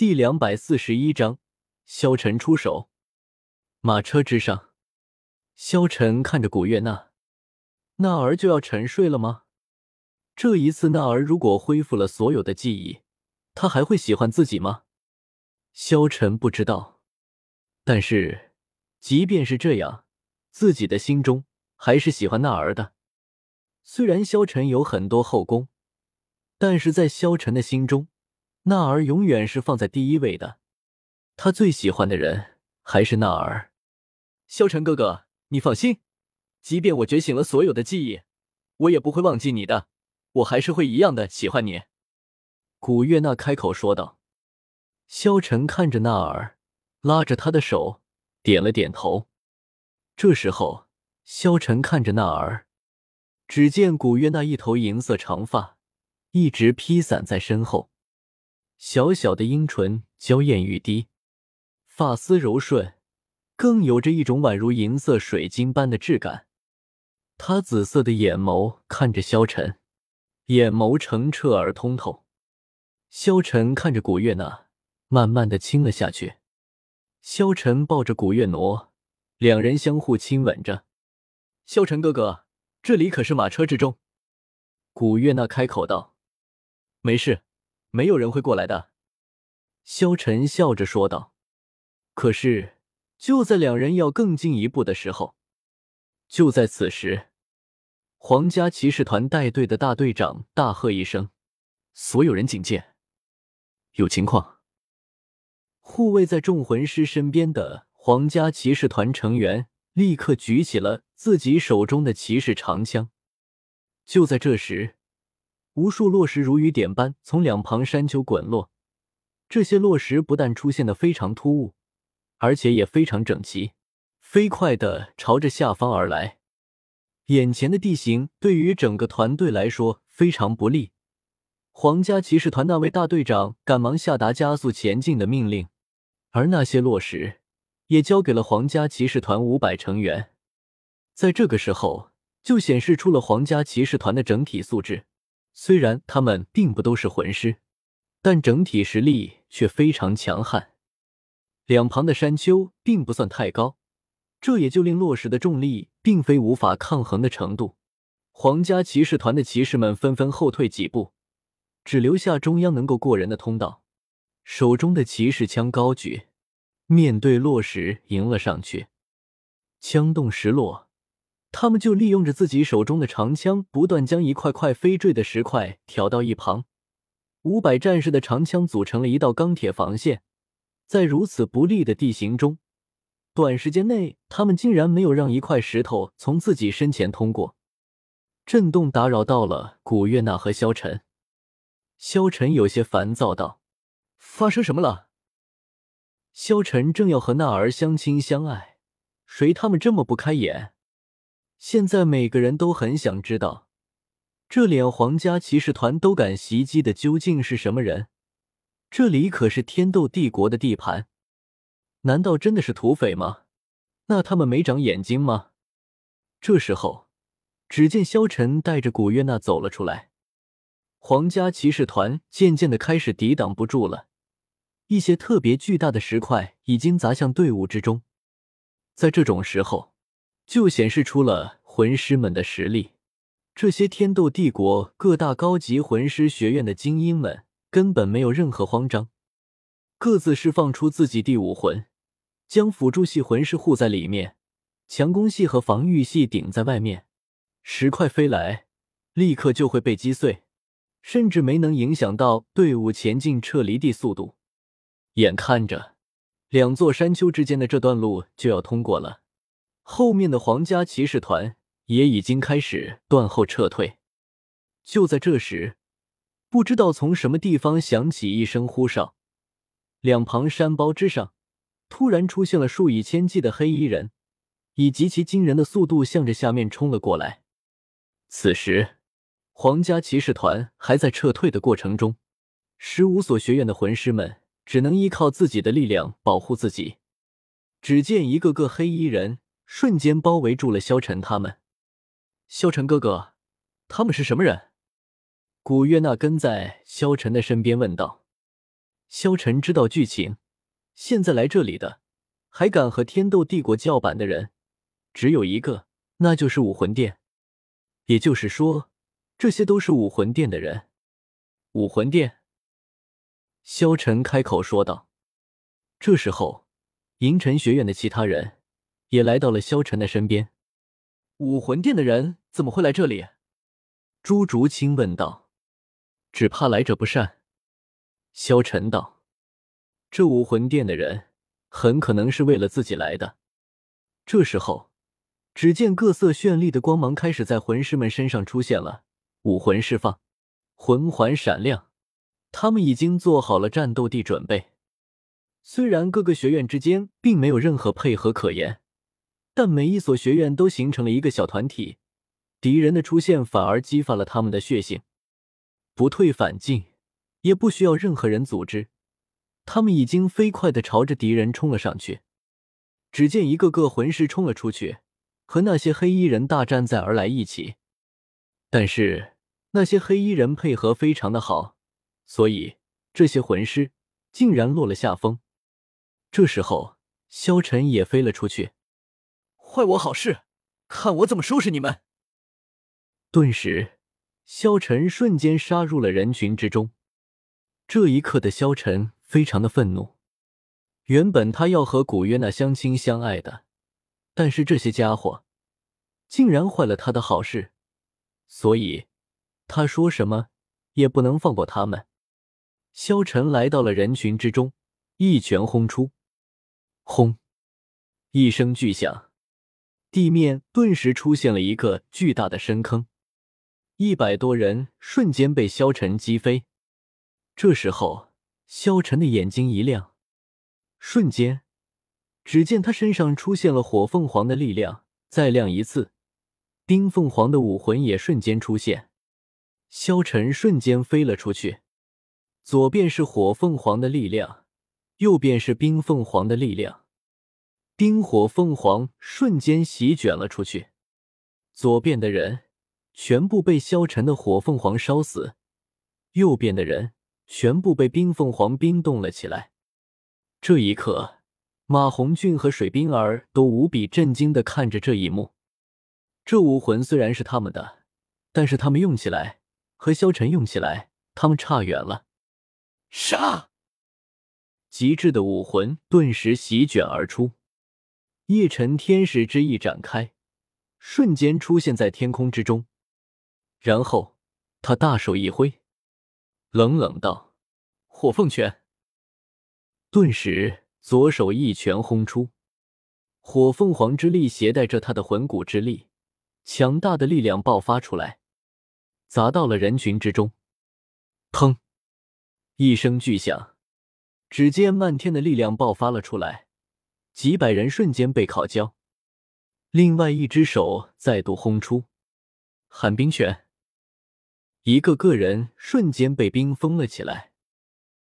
第两百四十一章，萧晨出手。马车之上，萧晨看着古月娜，娜儿就要沉睡了吗？这一次，娜儿如果恢复了所有的记忆，他还会喜欢自己吗？萧晨不知道，但是即便是这样，自己的心中还是喜欢娜儿的。虽然萧晨有很多后宫，但是在萧晨的心中。娜儿永远是放在第一位的，他最喜欢的人还是娜儿。萧晨哥哥，你放心，即便我觉醒了所有的记忆，我也不会忘记你的，我还是会一样的喜欢你。古月娜开口说道。萧晨看着娜儿，拉着她的手，点了点头。这时候，萧晨看着娜儿，只见古月娜一头银色长发一直披散在身后。小小的樱唇娇艳欲滴，发丝柔顺，更有着一种宛如银色水晶般的质感。她紫色的眼眸看着萧晨，眼眸澄澈而通透。萧晨看着古月娜，慢慢的亲了下去。萧晨抱着古月挪，两人相互亲吻着。萧晨哥哥，这里可是马车之中。古月娜开口道：“没事。”没有人会过来的，萧晨笑着说道。可是，就在两人要更进一步的时候，就在此时，皇家骑士团带队的大队长大喝一声：“所有人警戒，有情况！”护卫在众魂师身边的皇家骑士团成员立刻举起了自己手中的骑士长枪。就在这时。无数落石如雨点般从两旁山丘滚落，这些落石不但出现的非常突兀，而且也非常整齐，飞快的朝着下方而来。眼前的地形对于整个团队来说非常不利，皇家骑士团那位大队长赶忙下达加速前进的命令，而那些落石也交给了皇家骑士团五百成员。在这个时候，就显示出了皇家骑士团的整体素质。虽然他们并不都是魂师，但整体实力却非常强悍。两旁的山丘并不算太高，这也就令落石的重力并非无法抗衡的程度。皇家骑士团的骑士们纷纷后退几步，只留下中央能够过人的通道，手中的骑士枪高举，面对落石迎了上去。枪动石落。他们就利用着自己手中的长枪，不断将一块块飞坠的石块挑到一旁。五百战士的长枪组成了一道钢铁防线，在如此不利的地形中，短时间内他们竟然没有让一块石头从自己身前通过。震动打扰到了古月娜和萧晨，萧晨有些烦躁道：“发生什么了？”萧晨正要和娜儿相亲相爱，谁他们这么不开眼？现在每个人都很想知道，这连皇家骑士团都敢袭击的究竟是什么人？这里可是天斗帝国的地盘，难道真的是土匪吗？那他们没长眼睛吗？这时候，只见萧晨带着古月娜走了出来，皇家骑士团渐渐的开始抵挡不住了，一些特别巨大的石块已经砸向队伍之中，在这种时候。就显示出了魂师们的实力。这些天斗帝国各大高级魂师学院的精英们根本没有任何慌张，各自释放出自己第五魂，将辅助系魂师护在里面，强攻系和防御系顶在外面。石块飞来，立刻就会被击碎，甚至没能影响到队伍前进撤离地速度。眼看着两座山丘之间的这段路就要通过了。后面的皇家骑士团也已经开始断后撤退。就在这时，不知道从什么地方响起一声呼哨，两旁山包之上突然出现了数以千计的黑衣人，以极其惊人的速度向着下面冲了过来。此时，皇家骑士团还在撤退的过程中，十五所学院的魂师们只能依靠自己的力量保护自己。只见一个个黑衣人。瞬间包围住了萧晨他们。萧晨哥哥，他们是什么人？古月娜跟在萧晨的身边问道。萧晨知道剧情，现在来这里的，还敢和天斗帝国叫板的人，只有一个，那就是武魂殿。也就是说，这些都是武魂殿的人。武魂殿，萧晨开口说道。这时候，银尘学院的其他人也来到了萧晨的身边。武魂殿的人怎么会来这里？朱竹清问道。只怕来者不善。萧晨道：“这武魂殿的人很可能是为了自己来的。”这时候，只见各色绚丽的光芒开始在魂师们身上出现了，武魂释放，魂环闪亮，他们已经做好了战斗地准备。虽然各个学院之间并没有任何配合可言，但每一所学院都形成了一个小团体，敌人的出现反而激发了他们的血性。不退反进，也不需要任何人组织，他们已经飞快的朝着敌人冲了上去。只见一个个魂师冲了出去，和那些黑衣人大战在而来一起。但是那些黑衣人配合非常的好，所以这些魂师竟然落了下风。这时候，萧晨也飞了出去，坏我好事，看我怎么收拾你们！顿时。萧晨瞬间杀入了人群之中。这一刻的萧晨非常的愤怒。原本他要和古月娜相亲相爱的，但是这些家伙竟然坏了他的好事，所以他说什么也不能放过他们。萧晨来到了人群之中，一拳轰出，轰！一声巨响，地面顿时出现了一个巨大的深坑。一百多人瞬间被萧晨击飞。这时候，萧晨的眼睛一亮，瞬间，只见他身上出现了火凤凰的力量，再亮一次，冰凤凰的武魂也瞬间出现。萧晨瞬间飞了出去，左边是火凤凰的力量，右边是冰凤凰的力量，冰火凤凰瞬间席卷了出去，左边的人。全部被萧晨的火凤凰烧死，右边的人全部被冰凤凰冰冻了起来。这一刻，马红俊和水冰儿都无比震惊的看着这一幕。这武魂虽然是他们的，但是他们用起来和萧晨用起来，他们差远了。杀！极致的武魂顿时席卷而出，夜尘天使之翼展开，瞬间出现在天空之中。然后，他大手一挥，冷冷道：“火凤拳。”顿时，左手一拳轰出，火凤凰之力携带着他的魂骨之力，强大的力量爆发出来，砸到了人群之中。砰！一声巨响，只见漫天的力量爆发了出来，几百人瞬间被烤焦。另外一只手再度轰出寒冰拳。一个个人瞬间被冰封了起来。